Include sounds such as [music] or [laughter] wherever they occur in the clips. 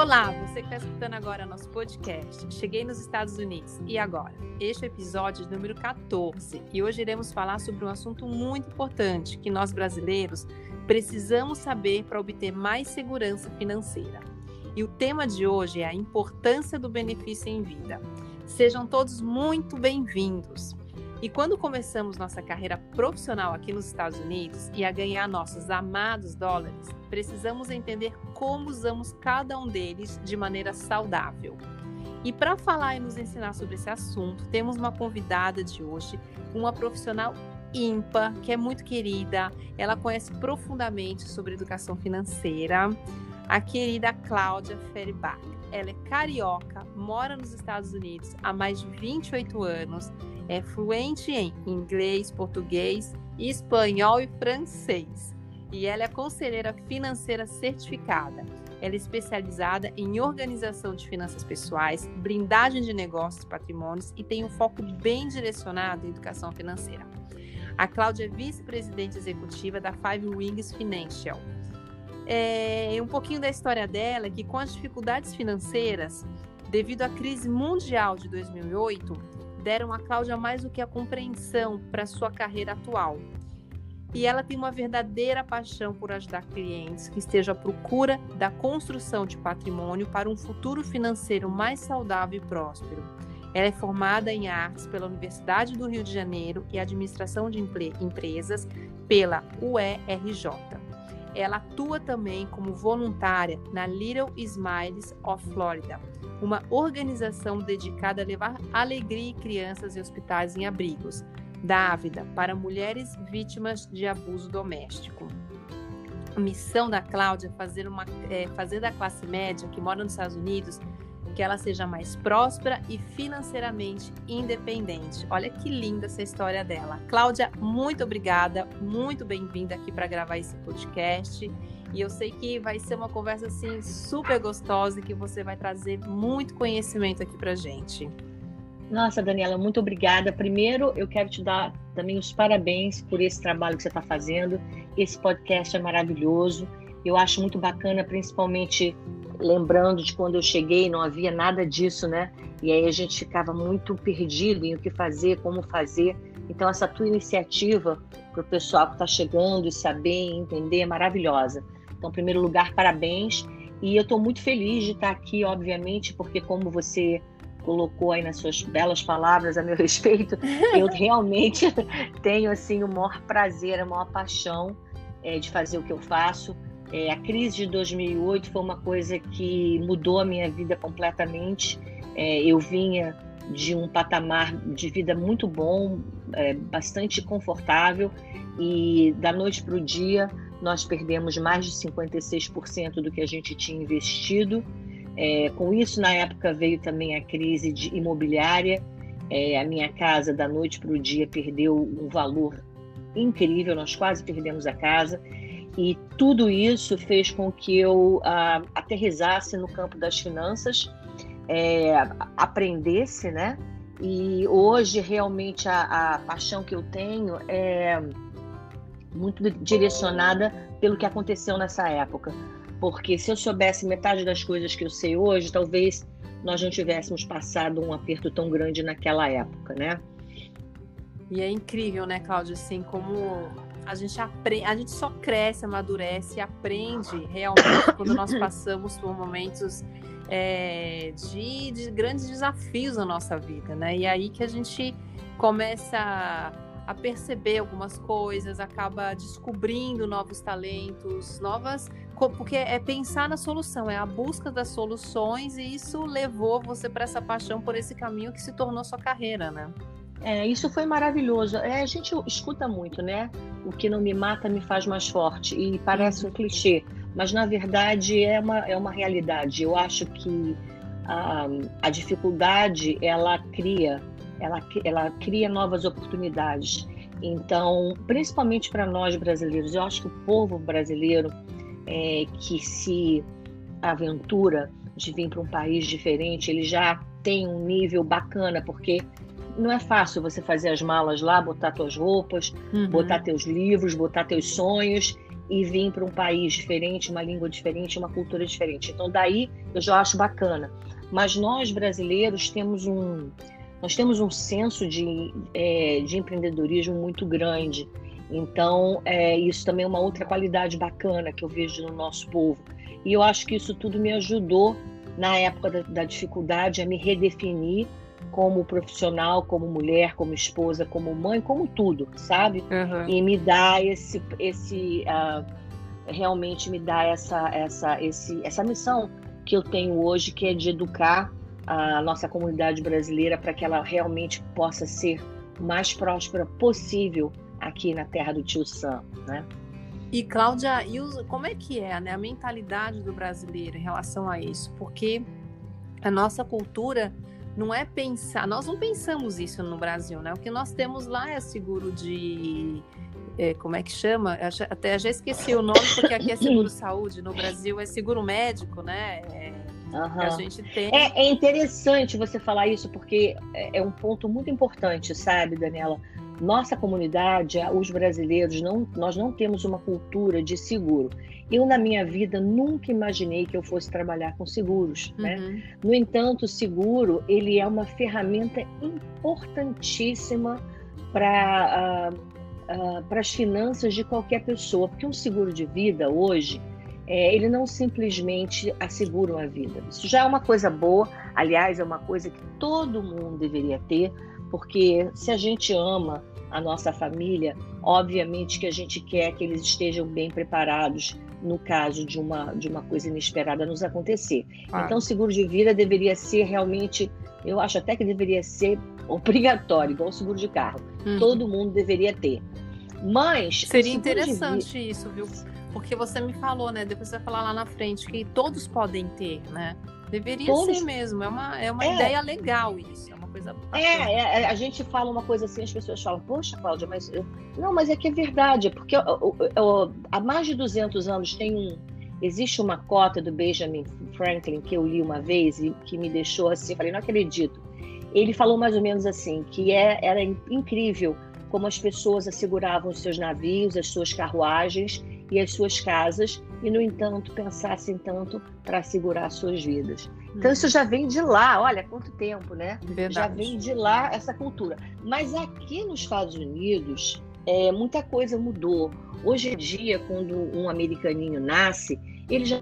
Olá, você que está escutando agora nosso podcast. Cheguei nos Estados Unidos. E agora? Este é o episódio número 14 e hoje iremos falar sobre um assunto muito importante que nós brasileiros precisamos saber para obter mais segurança financeira. E o tema de hoje é a importância do benefício em vida. Sejam todos muito bem-vindos. E quando começamos nossa carreira profissional aqui nos Estados Unidos e a ganhar nossos amados dólares, precisamos entender como usamos cada um deles de maneira saudável. E para falar e nos ensinar sobre esse assunto, temos uma convidada de hoje, uma profissional ímpar, que é muito querida, ela conhece profundamente sobre educação financeira, a querida Cláudia Feribach. Ela é carioca, mora nos Estados Unidos há mais de 28 anos é fluente em inglês, português, espanhol e francês. E ela é conselheira financeira certificada. Ela é especializada em organização de finanças pessoais, blindagem de negócios e patrimônios e tem um foco bem direcionado em educação financeira. A Cláudia é vice-presidente executiva da Five Wings Financial. É, um pouquinho da história dela é que com as dificuldades financeiras, devido à crise mundial de 2008, deram a Cláudia mais do que a compreensão para sua carreira atual. E ela tem uma verdadeira paixão por ajudar clientes que estejam à procura da construção de patrimônio para um futuro financeiro mais saudável e próspero. Ela é formada em artes pela Universidade do Rio de Janeiro e administração de empresas pela UERJ. Ela atua também como voluntária na Little Smiles of Florida, uma organização dedicada a levar alegria em crianças e hospitais em abrigos, dávida para mulheres vítimas de abuso doméstico. A missão da Cláudia é fazer, uma, é fazer da classe média que mora nos Estados Unidos que ela seja mais próspera e financeiramente independente. Olha que linda essa história dela. Cláudia, muito obrigada, muito bem-vinda aqui para gravar esse podcast. E eu sei que vai ser uma conversa assim super gostosa e que você vai trazer muito conhecimento aqui para gente. Nossa, Daniela, muito obrigada. Primeiro, eu quero te dar também os parabéns por esse trabalho que você está fazendo. Esse podcast é maravilhoso. Eu acho muito bacana, principalmente lembrando de quando eu cheguei, não havia nada disso, né? E aí a gente ficava muito perdido em o que fazer, como fazer. Então, essa tua iniciativa para o pessoal que está chegando e saber, entender, é maravilhosa. Então, em primeiro lugar, parabéns. E eu estou muito feliz de estar aqui, obviamente, porque como você colocou aí nas suas belas palavras a meu [laughs] respeito, eu [laughs] realmente [laughs] tenho assim o maior prazer, a maior paixão é, de fazer o que eu faço. É, a crise de 2008 foi uma coisa que mudou a minha vida completamente. É, eu vinha de um patamar de vida muito bom, bastante confortável, e da noite para o dia nós perdemos mais de 56% do que a gente tinha investido. É, com isso, na época, veio também a crise de imobiliária. É, a minha casa, da noite para o dia, perdeu um valor incrível, nós quase perdemos a casa. E tudo isso fez com que eu ah, aterrizasse no campo das finanças, é, aprendesse, né? E hoje, realmente, a, a paixão que eu tenho é muito direcionada pelo que aconteceu nessa época. Porque se eu soubesse metade das coisas que eu sei hoje, talvez nós não tivéssemos passado um aperto tão grande naquela época, né? E é incrível, né, Cláudia, assim, como a gente aprende, a gente só cresce, amadurece e aprende realmente [coughs] quando nós passamos por momentos é, de, de, grandes desafios na nossa vida, né? E aí que a gente começa a perceber algumas coisas, acaba descobrindo novos talentos, novas. Porque é pensar na solução, é a busca das soluções, e isso levou você para essa paixão por esse caminho que se tornou sua carreira, né? É, isso foi maravilhoso. É, a gente escuta muito, né? O que não me mata me faz mais forte. E parece um clichê, mas na verdade é uma, é uma realidade. Eu acho que a, a dificuldade ela cria ela, ela cria novas oportunidades. Então, principalmente para nós brasileiros, eu acho que o povo brasileiro é, que se aventura de vir para um país diferente, ele já tem um nível bacana, porque não é fácil você fazer as malas lá, botar suas roupas, uhum. botar teus livros, botar teus sonhos e vir para um país diferente, uma língua diferente, uma cultura diferente. Então daí eu já acho bacana. Mas nós brasileiros temos um nós temos um senso de, é, de empreendedorismo muito grande. Então, é, isso também é uma outra qualidade bacana que eu vejo no nosso povo. E eu acho que isso tudo me ajudou, na época da, da dificuldade, a me redefinir como profissional, como mulher, como esposa, como mãe, como tudo, sabe? Uhum. E me dá esse, esse uh, realmente me dá essa, essa, esse, essa missão que eu tenho hoje, que é de educar a nossa comunidade brasileira para que ela realmente possa ser mais próspera possível aqui na terra do tio Sam, né? E Cláudia, e como é que é né, a mentalidade do brasileiro em relação a isso? Porque a nossa cultura não é pensar, nós não pensamos isso no Brasil, né? O que nós temos lá é seguro de é, como é que chama? Até já esqueci o nome, porque aqui é seguro [coughs] saúde, no Brasil é seguro médico, né? É, Uhum. A gente tem. É, é, interessante você falar isso, porque é, é um ponto muito importante, sabe, Daniela? Nossa comunidade, os brasileiros, não, nós não temos uma cultura de seguro. Eu, na minha vida, nunca imaginei que eu fosse trabalhar com seguros. Né? Uhum. Né? No entanto, o seguro ele é uma ferramenta importantíssima para uh, uh, para as finanças de qualquer pessoa, porque um seguro de vida hoje é, ele não simplesmente assegura uma vida. Isso já é uma coisa boa, aliás, é uma coisa que todo mundo deveria ter, porque se a gente ama a nossa família, obviamente que a gente quer que eles estejam bem preparados no caso de uma, de uma coisa inesperada nos acontecer. Ah. Então, o seguro de vida deveria ser realmente, eu acho até que deveria ser [laughs] obrigatório, igual o seguro de carro. Uhum. Todo mundo deveria ter. Mas. Seria interessante vida... isso, viu? Porque você me falou, né? Depois você vai falar lá na frente que todos podem ter, né? Deveria todos... ser mesmo. É uma, é uma é. ideia legal isso. É uma coisa. É, é, a gente fala uma coisa assim, as pessoas falam, poxa, Cláudia, mas. Eu... Não, mas é que é verdade. Porque eu, eu, eu, há mais de 200 anos tem um. Existe uma cota do Benjamin Franklin que eu li uma vez e que me deixou assim, falei, não acredito. Ele falou mais ou menos assim, que é, era incrível como as pessoas asseguravam os seus navios, as suas carruagens e as suas casas, e, no entanto, pensassem tanto para segurar suas vidas. Então, isso já vem de lá, olha quanto tempo, né? Verdade. Já vem de lá essa cultura. Mas aqui nos Estados Unidos, é, muita coisa mudou. Hoje em dia, quando um americaninho nasce, ele já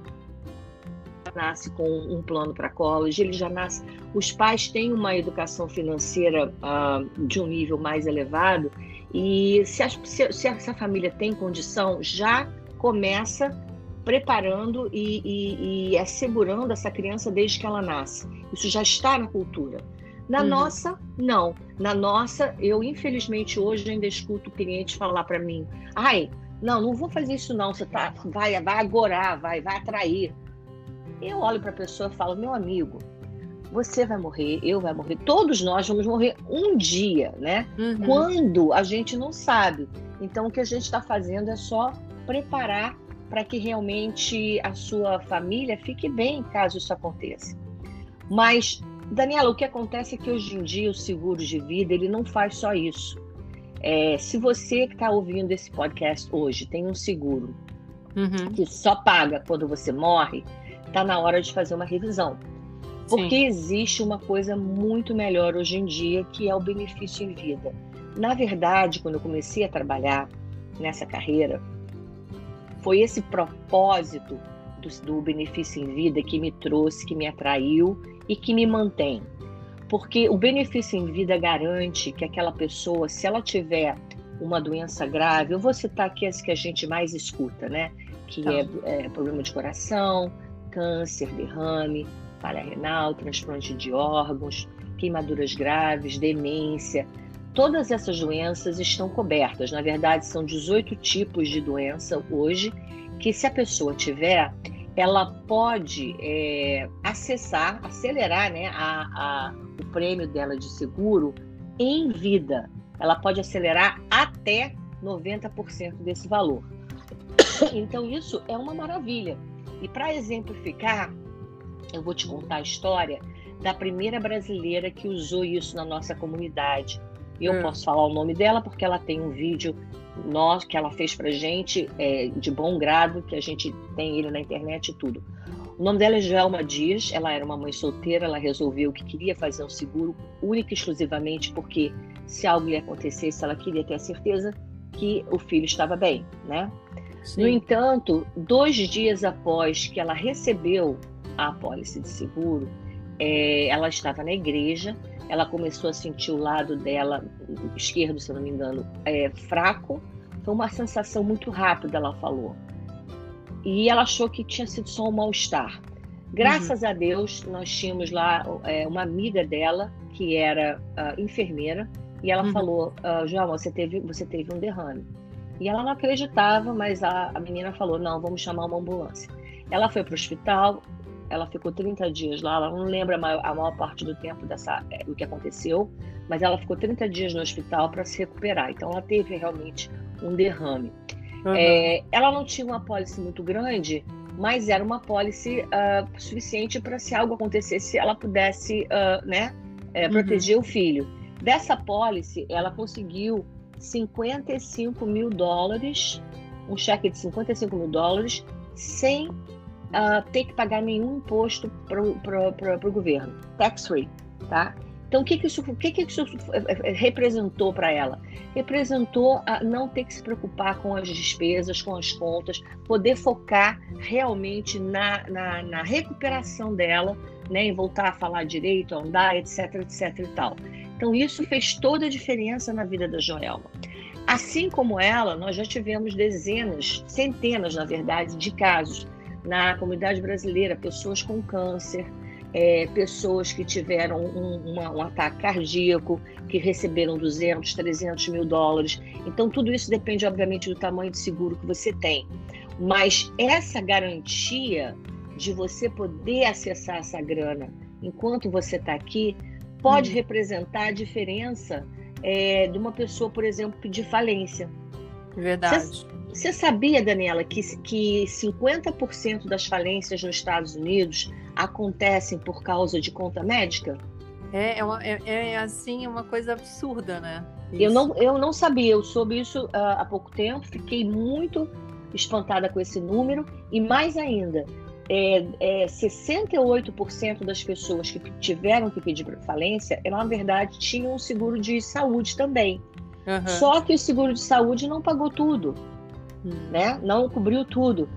nasce com um plano para college, ele já nasce. Os pais têm uma educação financeira uh, de um nível mais elevado e se a, se, se a família tem condição, já começa preparando e, e, e, assegurando essa criança desde que ela nasce. Isso já está na cultura. Na uhum. nossa, não. Na nossa, eu infelizmente hoje ainda escuto clientes falar para mim: ai, não, não vou fazer isso não. Você tá, vai, vai agorar, vai, vai atrair. Eu olho para a pessoa e falo: meu amigo, você vai morrer, eu vai morrer, todos nós vamos morrer um dia, né? Uhum. Quando a gente não sabe. Então, o que a gente está fazendo é só preparar para que realmente a sua família fique bem caso isso aconteça. Mas, Daniela, o que acontece é que hoje em dia o seguro de vida ele não faz só isso. É, se você que está ouvindo esse podcast hoje tem um seguro uhum. que só paga quando você morre, está na hora de fazer uma revisão. Porque Sim. existe uma coisa muito melhor hoje em dia, que é o benefício em vida. Na verdade, quando eu comecei a trabalhar nessa carreira, foi esse propósito do, do benefício em vida que me trouxe, que me atraiu e que me mantém. Porque o benefício em vida garante que aquela pessoa, se ela tiver uma doença grave, eu vou citar aqui as que a gente mais escuta, né? Que tá. é, é problema de coração, câncer, derrame, falha renal, transplante de órgãos, queimaduras graves, demência. Todas essas doenças estão cobertas. Na verdade, são 18 tipos de doença hoje que, se a pessoa tiver, ela pode é, acessar, acelerar né, a, a, o prêmio dela de seguro em vida. Ela pode acelerar até 90% desse valor. [coughs] Então, isso é uma maravilha. E para exemplificar, eu vou te contar a história da primeira brasileira que usou isso na nossa comunidade. Eu hum. posso falar o nome dela porque ela tem um vídeo nós que ela fez para gente é, de bom grado, que a gente tem ele na internet e tudo. O nome dela é Joelma Dias, ela era uma mãe solteira, ela resolveu que queria fazer um seguro única e exclusivamente porque se algo lhe acontecesse, ela queria ter a certeza que o filho estava bem, né? Sim. No entanto, dois dias após que ela recebeu a apólice de seguro, é, ela estava na igreja, ela começou a sentir o lado dela esquerdo, se não me engano, é, fraco. Foi uma sensação muito rápida, ela falou. E ela achou que tinha sido só um mal-estar. Graças uhum. a Deus, nós tínhamos lá é, uma amiga dela que era uh, enfermeira e ela uhum. falou: uh, João, você teve, você teve um derrame. E ela não acreditava, mas a, a menina falou: não, vamos chamar uma ambulância. Ela foi para o hospital, ela ficou 30 dias lá, ela não lembra a maior, a maior parte do tempo dessa, é, do que aconteceu, mas ela ficou 30 dias no hospital para se recuperar. Então ela teve realmente um derrame. Uhum. É, ela não tinha uma pólice muito grande, mas era uma pólice uh, suficiente para se algo acontecesse, ela pudesse uh, né, é, proteger uhum. o filho. Dessa pólice, ela conseguiu 55 mil dólares, um cheque de 55 mil dólares, sem uh, ter que pagar nenhum imposto para o governo, tax free, tá? Então, o que, que isso, o que, que isso representou para ela? Representou a não ter que se preocupar com as despesas, com as contas, poder focar realmente na, na, na recuperação dela, né, em voltar a falar direito, a andar, etc, etc e tal. Então, isso fez toda a diferença na vida da Joelma. Assim como ela, nós já tivemos dezenas, centenas, na verdade, de casos na comunidade brasileira, pessoas com câncer, é, pessoas que tiveram um, uma, um, ataque cardíaco, que receberam 200, 300 mil dólares. Então, tudo isso depende, obviamente, do tamanho de seguro que você tem. Mas essa garantia de você poder acessar essa grana enquanto você está aqui pode hum. representar a diferença é, de uma pessoa, por exemplo, pedir falência. Verdade. Você sabia, Daniela, que, que 50% das falências nos Estados Unidos acontecem por causa de conta médica? É, é, uma, é, é assim, uma coisa absurda, né? Eu não, eu não sabia, eu soube isso uh, há pouco tempo, fiquei muito espantada com esse número, e mais ainda, é, é, 68% das pessoas que tiveram que pedir falência, na verdade, tinham um seguro de saúde também. Uhum. Só que o seguro de saúde não pagou tudo hum. né? Não cobriu tudo.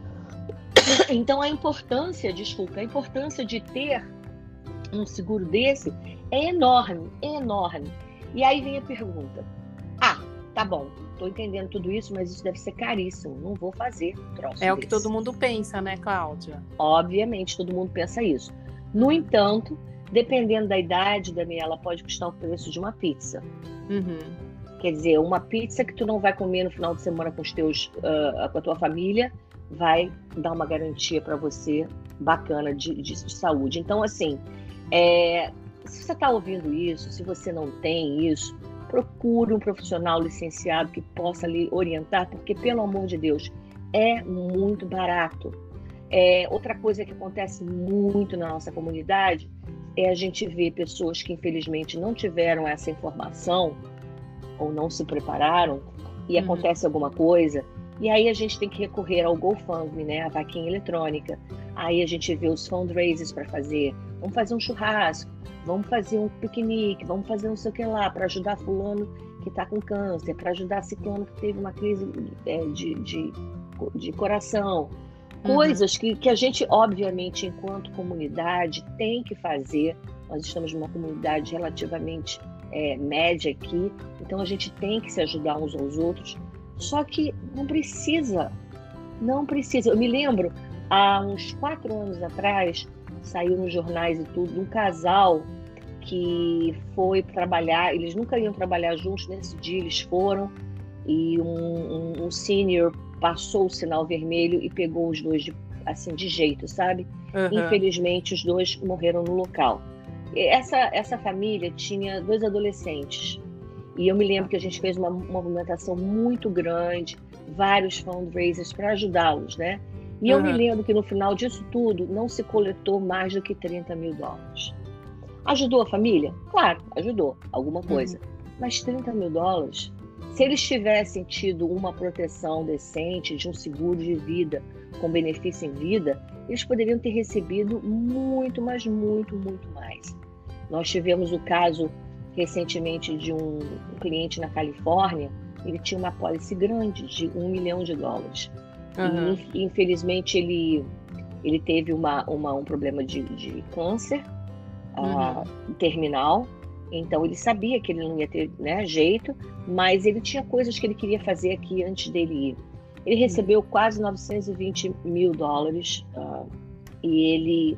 Então a importância, desculpa, a importância de ter um seguro desse é enorme, é enorme. E aí vem a pergunta: tá bom, tô entendendo tudo isso, mas isso deve ser caríssimo, não vou fazer troço. É desse. o que todo mundo pensa, né, Cláudia? Obviamente, todo mundo pensa isso. No entanto, dependendo da idade, Daniela, pode custar o preço de uma pizza. Uhum. Quer dizer, uma pizza que tu não vai comer no final de semana com os teus, uh, com a tua família, vai dar uma garantia para você bacana de, de, de, saúde. Então, assim, é, se você está ouvindo isso, se você não tem isso, procure um profissional licenciado que possa lhe orientar, porque, pelo amor de Deus, é muito barato. É, outra coisa que acontece muito na nossa comunidade é a gente ver pessoas que, infelizmente, não tiveram essa informação ou não se prepararam e uhum. acontece alguma coisa, e aí a gente tem que recorrer ao GoFundMe, né, a vaquinha eletrônica. Aí a gente vê os fundraisers para fazer. Vamos fazer um churrasco, vamos fazer um piquenique, vamos fazer não sei o que lá para ajudar fulano que está com câncer, para ajudar ciclano que teve uma crise é, de, de, de coração. Uhum. Coisas que, que a gente, obviamente, enquanto comunidade, tem que fazer. Nós estamos numa comunidade relativamente é, média aqui, então a gente tem que se ajudar uns aos outros. Só que não precisa, não precisa. Eu me lembro, há uns quatro anos atrás, saiu nos jornais e tudo, um casal que foi trabalhar, eles nunca iam trabalhar juntos, nesse dia eles foram, e um, um, um senior passou o sinal vermelho e pegou os dois de, assim de jeito, sabe? Uhum. Infelizmente, os dois morreram no local. Essa, essa família tinha dois adolescentes. E eu me lembro que a gente fez uma movimentação muito grande, vários fundraisers para ajudá-los, né? E eu me lembro que no final disso tudo não se coletou mais do que 30 mil dólares. Ajudou a família? Claro, ajudou, alguma coisa. Uhum. Mas 30 mil dólares Se eles tivessem tido uma proteção decente de um seguro de vida com benefício em vida, eles poderiam ter recebido muito, mas muito, muito mais. Nós tivemos o caso recentemente de um, cliente na Califórnia, ele tinha uma pólice grande de um milhão de dólares. Uhum. E, infelizmente ele, ele teve uma, uma um problema de, de câncer uhum. uh, terminal então ele sabia que ele não ia ter né, jeito, mas ele tinha coisas que ele queria fazer aqui antes dele ir. Ele recebeu quase 920 mil dólares uh, e ele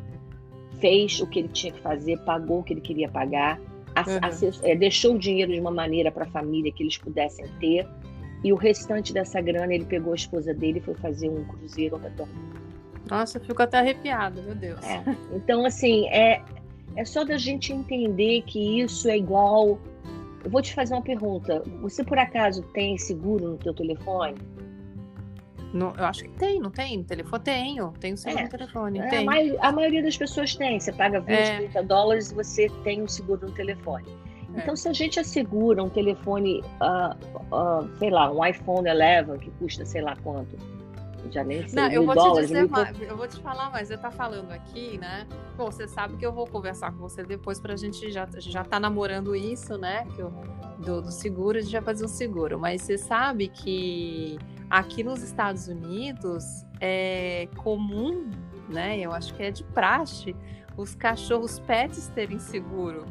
fez o que ele tinha que fazer, pagou o que ele queria pagar, uhum. é, deixou o dinheiro de uma maneira para a família que eles pudessem ter e o restante dessa grana ele pegou a esposa dele e foi fazer um cruzeiro ao redor. Nossa, eu fico até arrepiada, meu Deus. É. Então, assim, é, é só da gente entender que isso é igual. Eu vou te fazer uma pergunta. Você por acaso tem seguro no teu telefone? No, eu acho que tem, não tem? No telefone tenho, tenho seguro é, no telefone. É. A, a, maioria das pessoas tem. Você paga 20, é. 30 dólares e você tem um seguro no telefone. É. Então, se a gente assegura um telefone, uh, uh, sei lá, um iPhone 11 que custa sei lá quanto, já nem sei. Não, eu vou dólares, te dizer mais, eu vou te falar, mas você tá falando aqui, né? Bom, você sabe que eu vou conversar com você depois pra gente já, já tá namorando isso, né? Que eu, do, do seguro, a gente vai fazer um seguro. Mas você sabe que aqui nos Estados Unidos é comum, né? Eu acho que é de praxe os cachorros pets terem seguro.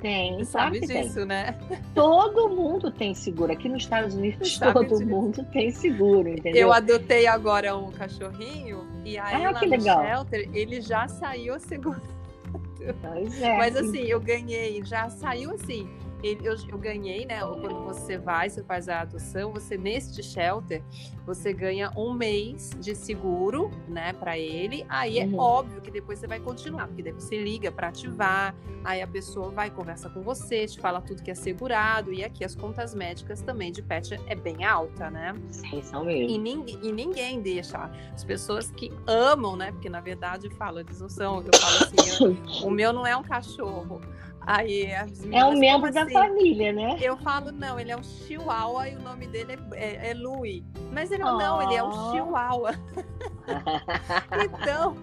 Tem, Você sabe disso, tem. né? Todo mundo tem seguro. Aqui nos Estados Unidos, todo disso. mundo tem seguro, entendeu? Eu adotei agora um cachorrinho e aí ah, lá no shelter ele já saiu seguro. É, Mas assim, eu ganhei, já saiu assim eu, eu ganhei, né? Quando você vai, você faz a adoção, você neste shelter, você ganha um mês de seguro, né, para ele. Aí é uhum. óbvio que depois você vai continuar, porque daí você liga para ativar, aí a pessoa vai conversa com você, te fala tudo que é segurado e aqui as contas médicas também de pet é bem alta, né? Sim, são mesmo. E, ninguém, e ninguém deixa as pessoas que amam, né? Porque na verdade falo, eles não são, eu falo assim, eu, o meu não é um cachorro. Aí é um membro da assim? família, né? Eu falo, não, ele é um chihuahua e o nome dele é, é, é Louis. Mas ele oh. não, ele é um chihuahua. [laughs] então,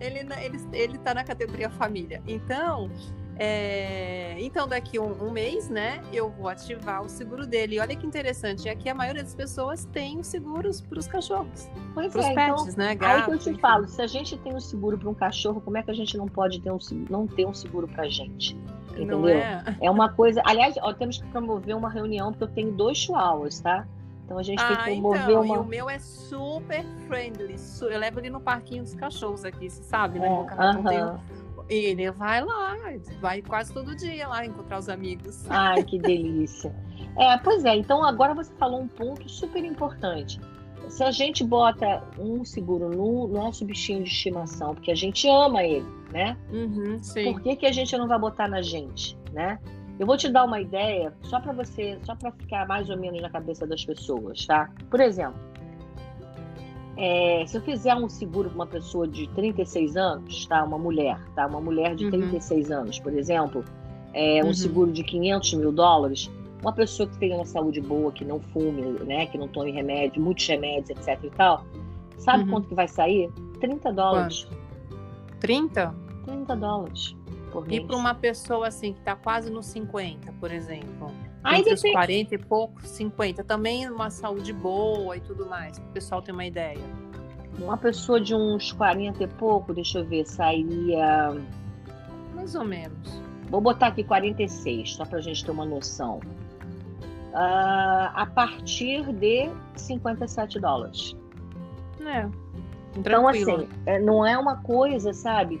ele, ele, ele tá na categoria família. Então, é, então, daqui um, um, mês, né, eu vou ativar o seguro dele. E olha que interessante, aqui a maioria das pessoas tem os seguros para os cachorros. Pois é, pets, então, né? Gato, aí que eu te enfim. falo, se a gente tem um seguro para um cachorro, como é que a gente não pode ter um, não ter um seguro para a gente? Entendeu? É? é? uma coisa. Aliás, ó, temos que promover uma reunião, porque eu tenho dois chihuahuas, tá? Então a gente ah, tem que promover então, uma. E o meu é super friendly. Eu levo ele no parquinho dos cachorros aqui, você sabe, né? É, uh -huh. Ele vai lá, vai quase todo dia lá encontrar os amigos. Ai, que delícia. É, pois é, então agora você falou um ponto super importante. Se a gente bota um seguro no nosso bichinho de estimação, porque a gente ama ele, né? Uhum, Por que, que a gente não vai botar na gente, né? Eu vou te dar uma ideia, só para você, só para ficar mais ou menos na cabeça das pessoas, tá? Por exemplo, é, se eu fizer um seguro para uma pessoa de 36 anos, tá? Uma mulher, tá? Uma mulher de uhum. 36 anos, por exemplo, é, um uhum. seguro de 500 mil dólares, uma pessoa que tenha uma saúde boa, que não fume, né? Que não tome remédio, muitos remédios, etc e tal, sabe uhum. quanto que vai sair? 30 dólares. Quanto? 30? 30 dólares. E para uma pessoa assim que está quase nos 50, por exemplo? Aí entre os 40 e pouco, 50. Também uma saúde boa e tudo mais. O pessoal tem uma ideia. Uma pessoa de uns 40 e pouco, deixa eu ver, sairia. Mais ou menos. Vou botar aqui 46, só para a gente ter uma noção. Uh, a partir de 57 dólares. É. Então, assim, é, não é uma coisa, sabe?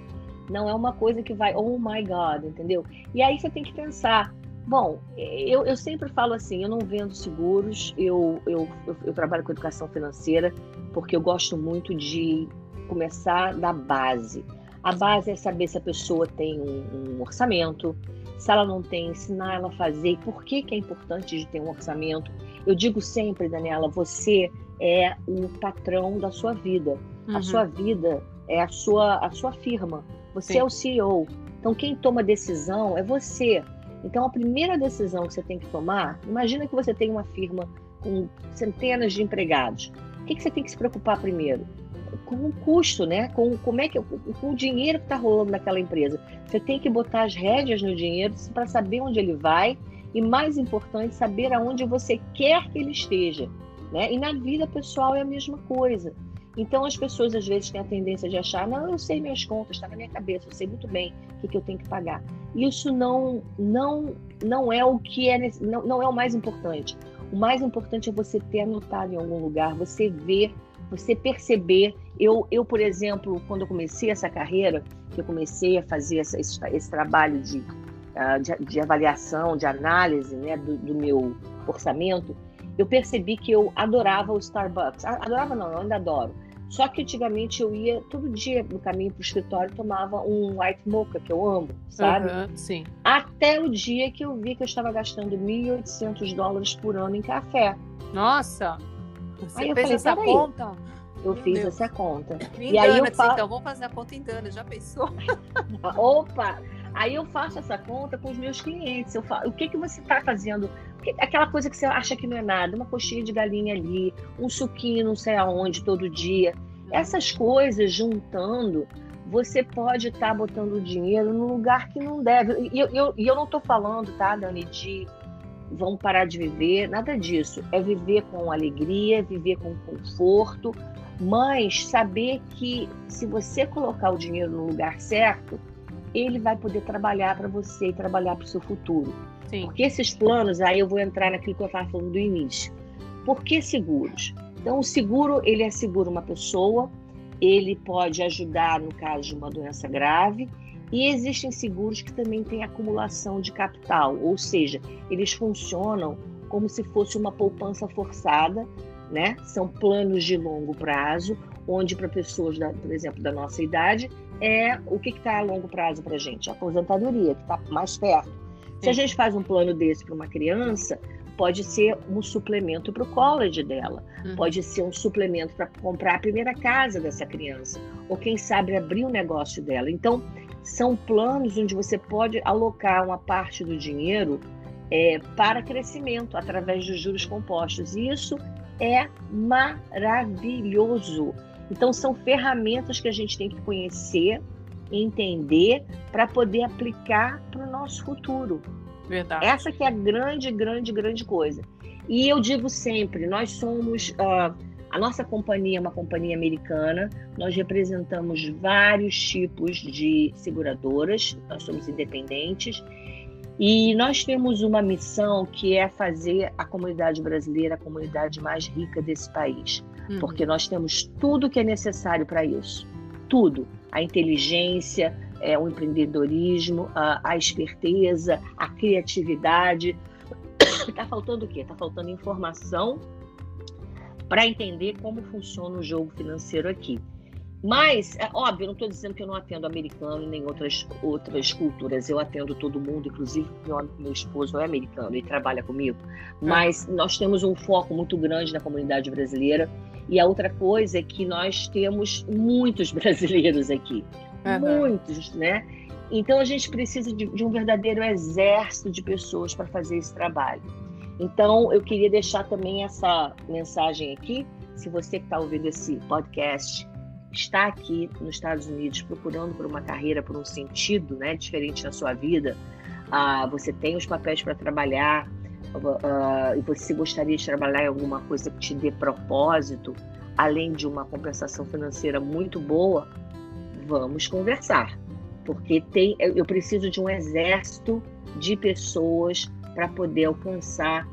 Não é uma coisa que vai, oh my God, entendeu? E aí você tem que pensar, Bom, eu, eu sempre falo assim, eu não vendo seguros, eu, eu, eu, eu, trabalho com educação financeira porque eu gosto muito de começar da base. A base é saber se a pessoa tem um, um orçamento, se ela não tem, ensinar ela a fazer, e por que, que é importante de ter um orçamento. Eu digo sempre, Daniela, você é o patrão da sua vida. Uhum. A sua vida é a sua, a sua firma. Você Sim. é o CEO. Então, quem toma decisão é você. Então, a primeira decisão que você tem que tomar, imagina que você tem uma firma com centenas de empregados. O que, que você tem que se preocupar primeiro? Com o custo, né? Com como é que com o dinheiro que está rolando naquela empresa. Você tem que botar as rédeas no dinheiro para saber onde ele vai e mais importante, saber aonde você quer que ele esteja. Né? E na vida pessoal é a mesma coisa. Então as pessoas às vezes têm a tendência de achar, não, eu sei minhas contas, está na minha cabeça, eu sei muito bem o que, que, eu tenho que pagar. Isso não, não, não é o que é, não, não é o mais importante. O mais importante é você ter anotado em algum lugar, você ver, você perceber. Eu, eu por exemplo, quando eu comecei essa carreira, que eu comecei a fazer essa, esse, esse trabalho de ah, de, de, avaliação, de análise né, do, do, meu orçamento, eu percebi que eu adorava o Starbucks. Adorava não, eu ainda adoro. Só que antigamente eu ia todo dia no caminho para o escritório tomava um white mocha que eu amo, sabe? Uhum, sim. Até o dia que eu vi que eu estava gastando 1.800 dólares por ano em café. Nossa! Você aí fez falei, essa conta? Eu Meu fiz Deus. essa conta. Me e aí eu falo... então, vamos fazer a conta em Dana, já pensou? [laughs] Opa! Aí eu faço essa conta com os meus clientes. Eu falo, o que, que você está fazendo? Aquela coisa que você acha que não é nada, uma coxinha de galinha ali, um suquinho não sei aonde todo dia. Essas coisas juntando, você pode estar tá botando dinheiro no lugar que não deve. E eu, eu, eu não estou falando, tá, Dani, de vamos parar de viver, nada disso. É viver com alegria, viver com conforto, mas saber que se você colocar o dinheiro no lugar certo, ele vai poder trabalhar para você e trabalhar para o seu futuro. Sim. Porque esses planos, aí eu vou entrar naquilo que eu estava falando do início. Por que seguros? Então, o seguro, ele assegura uma pessoa, ele pode ajudar no caso de uma doença grave, e existem seguros que também têm acumulação de capital, ou seja, eles funcionam como se fosse uma poupança forçada, né? São planos de longo prazo, onde para pessoas, da, por exemplo, da nossa idade, é o que está a longo prazo para a gente? A aposentadoria, que está mais perto. Se a gente faz um plano desse para uma criança, pode ser um suplemento para o college dela, uhum. pode ser um suplemento para comprar a primeira casa dessa criança, ou quem sabe abrir o negócio dela. Então, são planos onde você pode alocar uma parte do dinheiro é, para crescimento através dos juros compostos. E isso é maravilhoso. Então, são ferramentas que a gente tem que conhecer, entender, para poder aplicar para o nosso futuro. Verdade. Essa que é a grande, grande, grande coisa. E eu digo sempre, nós somos... Uh, a nossa companhia é uma companhia americana, nós representamos vários tipos de seguradoras, nós somos independentes e nós temos uma missão que é fazer a comunidade brasileira a comunidade mais rica desse país uhum. porque nós temos tudo que é necessário para isso. Tudo. A inteligência, é, o empreendedorismo, a, a esperteza, a criatividade. Está [coughs] faltando o quê? Está faltando informação para entender como funciona o jogo financeiro aqui. Mas, é óbvio, não estou dizendo que eu não atendo americano nem outras, outras culturas. Eu atendo todo mundo, inclusive meu, meu esposo é americano e trabalha comigo. Mas nós temos um foco muito grande na comunidade brasileira. E a outra coisa é que nós temos muitos [laughs] brasileiros aqui. Uhum. Muitos, né? Então a gente precisa de, de um verdadeiro exército de pessoas para fazer esse trabalho. Então eu queria deixar também essa mensagem aqui. Se você que está ouvindo esse podcast está aqui nos Estados Unidos procurando por uma carreira, por um sentido né, diferente na sua vida, uh, você tem os papéis para trabalhar uh, e você gostaria de trabalhar em alguma coisa que te dê propósito, além de uma compensação financeira muito boa, vamos conversar. Porque tem, eu preciso de um exército de pessoas para poder alcançar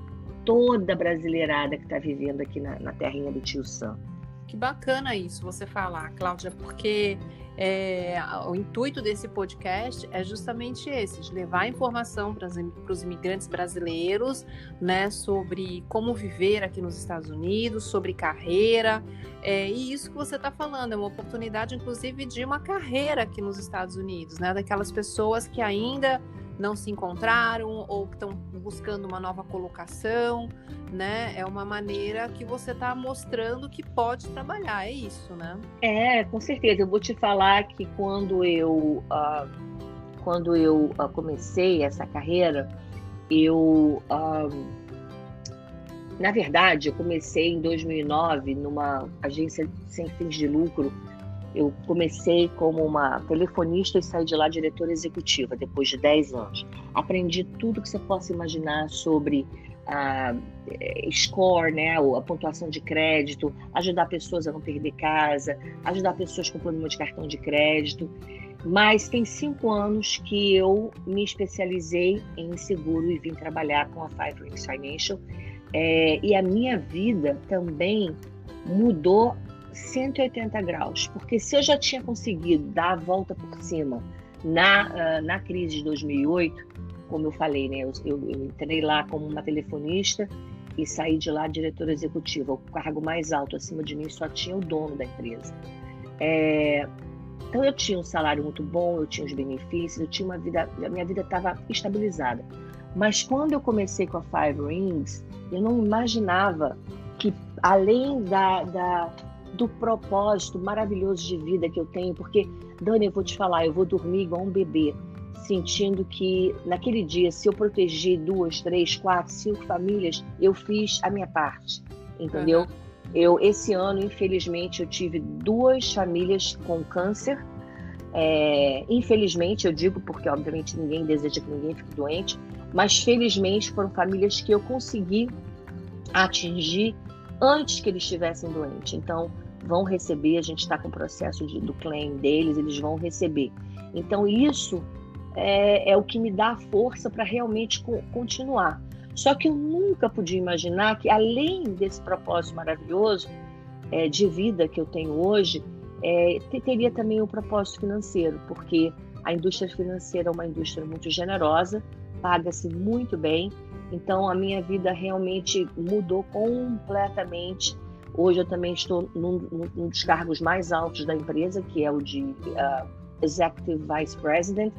toda a brasileirada que está vivendo aqui na, na terrinha do tio Sam. Que bacana isso você falar, Cláudia, porque é, o intuito desse podcast é justamente esse, de levar informação para os imigrantes brasileiros, né, sobre como viver aqui nos Estados Unidos, sobre carreira, é, e isso que você está falando é uma oportunidade, inclusive, de uma carreira aqui nos Estados Unidos, né, daquelas pessoas que ainda não se encontraram ou que estão buscando uma nova colocação, né? É uma maneira que você está mostrando que pode trabalhar, é isso, né? É, com certeza. Eu vou te falar que quando eu uh, quando eu uh, comecei essa carreira, eu, uh, na verdade, eu comecei em 2009 numa agência sem fins de lucro. Eu comecei como uma telefonista e saí de lá diretora executiva depois de 10 anos. Aprendi tudo que você possa imaginar sobre a score, né, a pontuação de crédito, ajudar pessoas a não perder casa, ajudar pessoas com problema de cartão de crédito. Mas tem cinco anos que eu me especializei em seguro e vim trabalhar com a Five Rings Financial. É, e a minha vida também mudou 180 graus, porque se eu já tinha conseguido dar a volta por cima na, uh, na crise de 2008, como eu falei, né, eu, eu, eu entrei lá como uma telefonista e saí de lá diretora executiva. O cargo mais alto acima de mim só tinha o dono da empresa. É, então eu tinha um salário muito bom, eu tinha os benefícios, eu tinha uma vida, a minha vida estava estabilizada. Mas quando eu comecei com a Five Rings, eu não imaginava que além da, da, do propósito maravilhoso de vida que eu tenho, porque Dani, eu vou te falar, eu vou dormir igual um bebê, sentindo que naquele dia, se eu protegi duas, três, quatro, cinco famílias, eu fiz a minha parte, entendeu? Uhum. Eu esse ano, infelizmente, eu tive duas famílias com câncer. É, infelizmente, eu digo porque obviamente ninguém deseja que ninguém fique doente, mas felizmente foram famílias que eu consegui atingir antes que eles estivessem doentes. Então, vão receber, a gente está com o processo de, do claim deles, eles vão receber. Então, isso é, é o que me dá força para realmente co continuar. Só que eu nunca podia imaginar que, além desse propósito maravilhoso é, de vida que eu tenho hoje, é, teria também o um propósito financeiro, porque a indústria financeira é uma indústria muito generosa, paga-se muito bem, então a minha vida realmente mudou completamente. Hoje eu também estou num, num dos cargos mais altos da empresa, que é o de uh, Executive Vice President,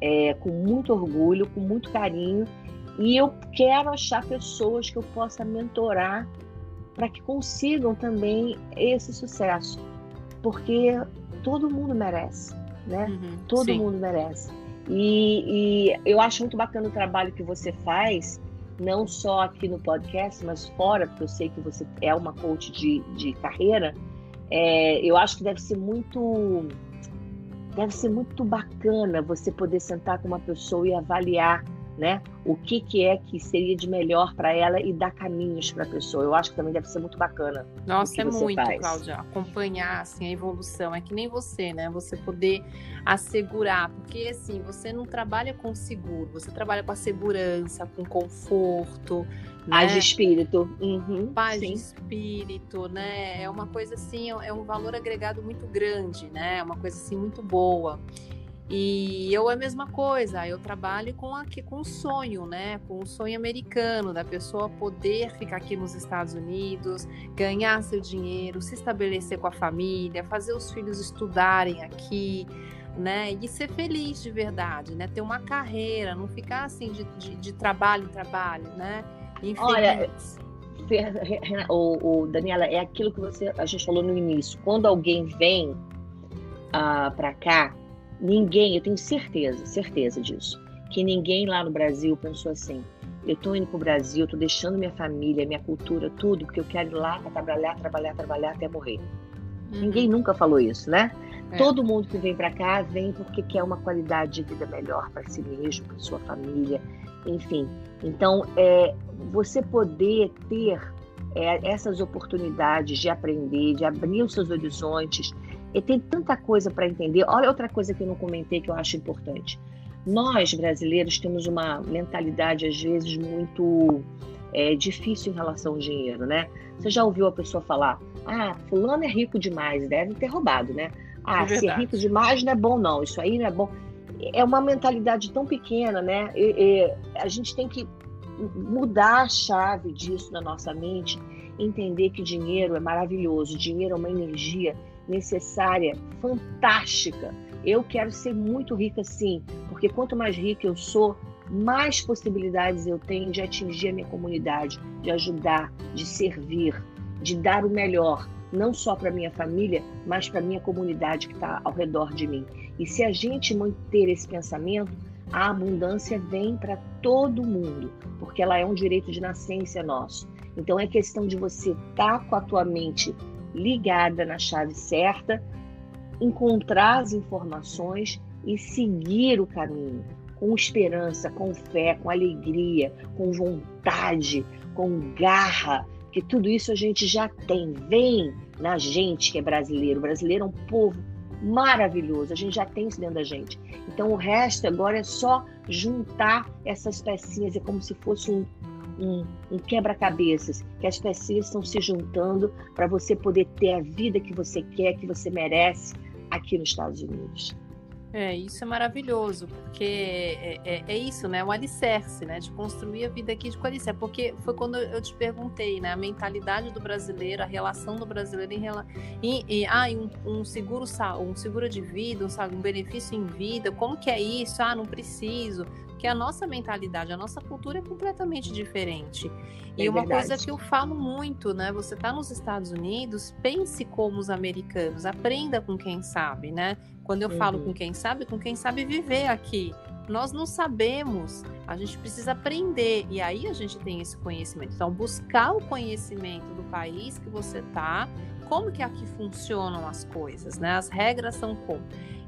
é, com muito orgulho, com muito carinho e eu quero achar pessoas que eu possa mentorar para que consigam também esse sucesso, porque todo mundo merece, né? Uhum, todo sim. mundo merece. E, e, eu acho muito bacana o trabalho que você faz, não só aqui no podcast, mas fora, porque eu sei que você é uma coach de, de carreira. É, eu acho que deve ser muito deve ser muito bacana você poder sentar com uma pessoa e avaliar né? O que, que é que seria de melhor para ela e dar caminhos para a pessoa. Eu acho que também deve ser muito bacana. Nossa, é muito, faz. Cláudia, acompanhar assim, a evolução. É que nem você, né? Você poder assegurar, porque assim, você não trabalha com seguro, você trabalha com a segurança, com conforto. Paz né? de espírito. Uhum, Paz sim. de espírito, né? É uma coisa assim, é um valor agregado muito grande, né? É uma coisa assim muito boa. E eu é a mesma coisa, eu trabalho com aqui com o sonho, né? Com o sonho americano da pessoa poder ficar aqui nos Estados Unidos, ganhar seu dinheiro, se estabelecer com a família, fazer os filhos estudarem aqui, né? E ser feliz de verdade, né? Ter uma carreira, não ficar assim de, de, de trabalho em trabalho, né? Infeliz. Olha, o, o, Daniela, é aquilo que você a gente falou no início. Quando alguém vem uh, ah, para cá Ninguém, eu tenho certeza, certeza disso, que ninguém lá no Brasil pensou assim: eu estou indo para o Brasil, estou deixando minha família, minha cultura, tudo, porque eu quero ir lá para trabalhar, trabalhar, trabalhar até morrer. Uhum. Ninguém nunca falou isso, né? É. Todo mundo que vem para cá vem porque quer uma qualidade de vida melhor para si mesmo, para sua família, enfim. Então, é, você poder ter é, essas oportunidades de aprender, de abrir os seus horizontes, e tem tanta coisa para entender. Olha outra coisa que eu não comentei que eu acho importante. Nós, brasileiros, temos uma mentalidade, às vezes, muito é, difícil em relação ao dinheiro, né? Você já ouviu a pessoa falar, ah, fulano é rico demais, deve ter roubado, né? Ah, é se é rico demais não é bom, não. Isso aí não é bom. É uma mentalidade tão pequena, né? E, e, a gente tem que mudar a chave disso na nossa mente, entender que dinheiro é maravilhoso, dinheiro é uma energia necessária, fantástica. Eu quero ser muito rica sim, porque quanto mais rica eu sou, mais possibilidades eu tenho de atingir a minha comunidade, de ajudar, de servir, de dar o melhor. não só para minha família, mas para minha comunidade que está ao redor de mim. E se a gente manter esse pensamento, a abundância vem para todo mundo, porque ela é um direito de nascença nosso. Então é questão de você estar tá com a tua mente ligada na chave certa, encontrar as informações e seguir o caminho com esperança, com fé, com alegria, com vontade, com garra, que tudo isso a gente já tem, vem na gente que é brasileiro. O brasileiro é um povo maravilhoso, a gente já tem isso dentro da gente. Então o resto agora é só juntar essas pecinhas, é como se fosse um, um, um quebra-cabeças, que as pecinhas estão se juntando para você poder ter a vida que você quer, que você merece aqui nos Estados Unidos. É, isso é maravilhoso, porque é, é, é, isso, né? O alicerce, né? De construir a vida aqui de alicerce. Porque foi quando eu te perguntei, né? A mentalidade do brasileiro, a relação do brasileiro em relação. Ah, um, um, seguro um seguro de vida, um, um benefício em vida, como que é isso? Ah, não preciso que a nossa mentalidade, a nossa cultura é completamente diferente. E é uma verdade. coisa que eu falo muito, né? Você está nos Estados Unidos, pense como os americanos, aprenda com quem sabe, né? Quando eu uhum. falo com uhum. quem sabe, com quem sabe viver aqui. Nós não sabemos, a gente precisa aprender e aí a gente tem esse conhecimento. Então, buscar o conhecimento do país que você está, como que aqui funcionam as coisas, né? As regras são como.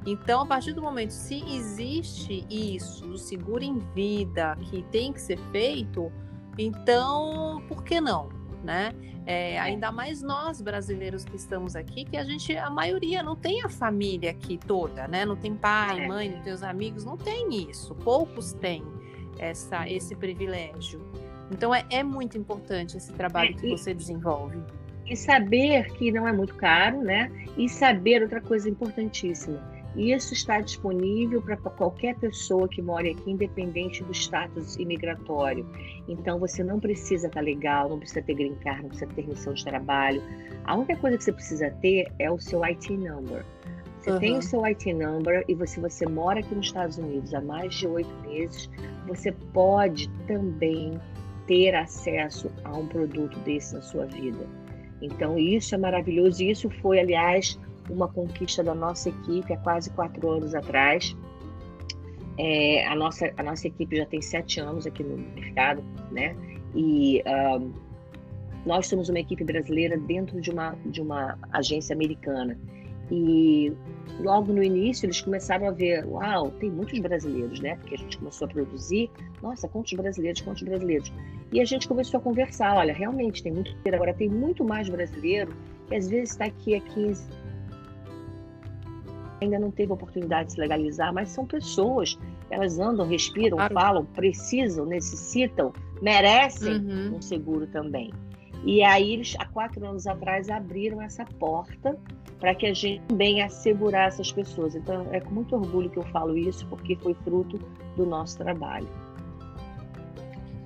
Então, a partir do momento, se existe isso, do seguro em vida, que tem que ser feito, então, por que não? Né? É, ainda mais nós brasileiros que estamos aqui, que a gente, a maioria não tem a família aqui toda, né? Não tem pai, é. mãe, não tem os amigos, não tem isso. Poucos têm essa, esse privilégio. Então é, é muito importante esse trabalho é, que você desenvolve. E saber que não é muito caro, né? E saber outra coisa importantíssima isso está disponível para qualquer pessoa que mora aqui, independente do status imigratório. Então, você não precisa estar legal, não precisa ter green card, não precisa ter permissão de trabalho. A única coisa que você precisa ter é o seu IT number. Você uhum. tem o seu IT number e se você mora aqui nos Estados Unidos há mais de oito meses, você pode também ter acesso a um produto desse na sua vida. Então, isso é maravilhoso. E isso foi, aliás, uma conquista da nossa equipe há quase quatro anos atrás. É, a, nossa, a nossa equipe já tem sete anos aqui no mercado, né? E um, nós somos uma equipe brasileira dentro de uma, de uma agência americana. E logo no início eles começaram a ver, uau, tem muitos brasileiros, né? Porque a gente começou a produzir, nossa, quantos brasileiros, quantos brasileiros. E a gente começou a conversar, olha, realmente tem muito, agora tem muito mais brasileiro que às vezes está aqui há 15 ainda não teve oportunidade de se legalizar, mas são pessoas, elas andam, respiram, claro. falam, precisam, necessitam, merecem uhum. um seguro também. E aí eles, há quatro anos atrás, abriram essa porta para que a gente também assegurar essas pessoas. Então é com muito orgulho que eu falo isso, porque foi fruto do nosso trabalho.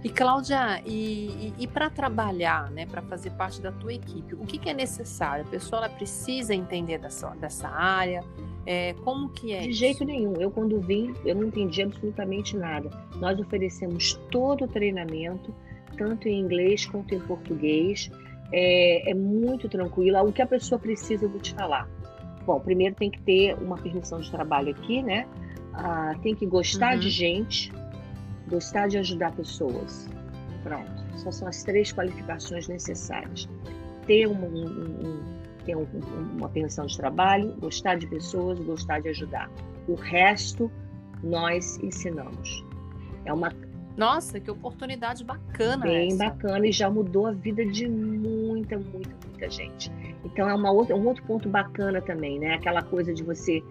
E Cláudia, e, e, e para trabalhar, né, para fazer parte da tua equipe, o que, que é necessário? A pessoa ela precisa entender dessa, dessa área, é, como que é? De isso? jeito nenhum. Eu quando vim, eu não entendi absolutamente nada. Nós oferecemos todo o treinamento, tanto em inglês quanto em português. É, é muito tranquilo. O que a pessoa precisa, eu vou te falar. Bom, primeiro tem que ter uma permissão de trabalho aqui, né? Ah, tem que gostar uhum. de gente, gostar de ajudar pessoas. Pronto. Essas são as três qualificações necessárias. Ter um, um, um ter um, uma pensão de trabalho, gostar de pessoas, gostar de ajudar. O resto nós ensinamos. É uma nossa, que oportunidade bacana Bem essa. bacana e já mudou a vida de muita, muita, muita gente. Então é uma outra, um outro ponto bacana também, né? Aquela coisa de você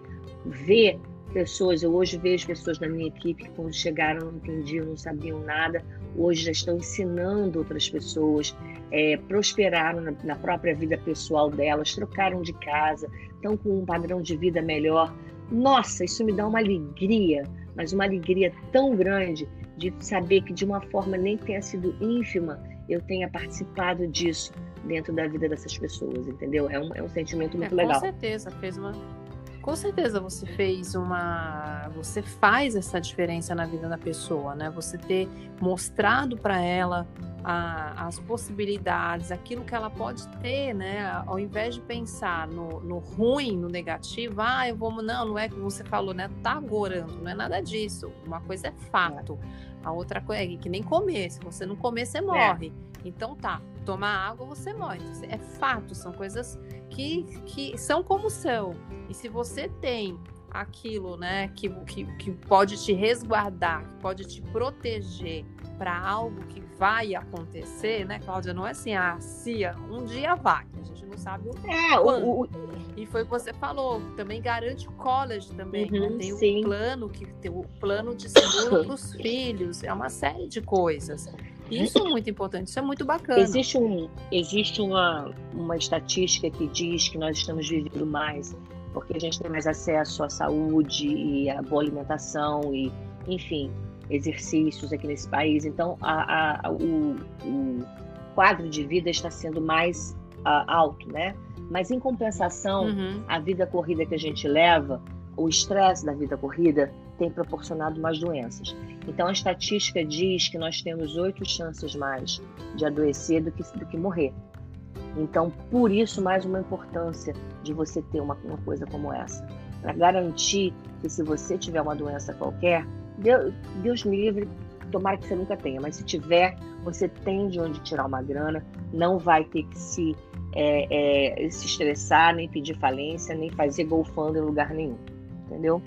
ver pessoas, eu hoje vejo pessoas na minha equipe que quando chegaram não entendiam, não sabiam nada, hoje já estão ensinando outras pessoas, é, prosperaram na, na, própria vida pessoal delas, trocaram de casa, estão com um padrão de vida melhor. Nossa, isso me dá uma alegria, mas uma alegria tão grande de saber que de uma forma nem tenha sido ínfima, eu tenha participado disso dentro da vida dessas pessoas, entendeu? É um, é um sentimento muito é, legal. Com certeza, fez uma com certeza você fez uma. Você faz essa diferença na vida da pessoa, né? Você ter mostrado para ela a, as possibilidades, aquilo que ela pode ter, né? Ao invés de pensar no, no ruim, no negativo, ah, eu vou. Não, não é que você falou, né? Tá agorando, não é nada disso. Uma coisa é fato, a outra coisa é que nem comer. Se você não comer, você é. morre. É. Então tá, tomar água, você morre. É fato, são coisas que, que são como são. E se você tem aquilo, né, que, que, que pode te resguardar, que pode te proteger para algo que vai acontecer, né, Cláudia? Não é assim, ah, se um dia vai, a gente não sabe o é, quando. O, o... E foi o que você falou, também garante o college também, uhum, né? tem sim. o plano que tem o plano de seguro [coughs] para os filhos, é uma série de coisas. Isso é muito importante, isso é muito bacana. Existe, um, existe uma, uma estatística que diz que nós estamos vivendo mais porque a gente tem mais acesso à saúde e à boa alimentação e, enfim, exercícios aqui nesse país. Então, a, a, o, o, quadro de vida está sendo mais uh, alto, né? Mas, em compensação, uhum. a vida corrida que a gente leva, o estresse da vida corrida, tem proporcionado mais doenças. Então, a estatística diz que nós temos oito chances mais de adoecer do que, do que morrer. Então, por isso, mais uma importância de você ter uma, uma coisa como essa. Para garantir que se você tiver uma doença qualquer, Deus, Deus me livre, tomara que você nunca tenha, mas se tiver, você tem de onde tirar uma grana, não vai ter que se, é, é, se estressar, nem pedir falência, nem fazer golfando em lugar nenhum. Entendeu?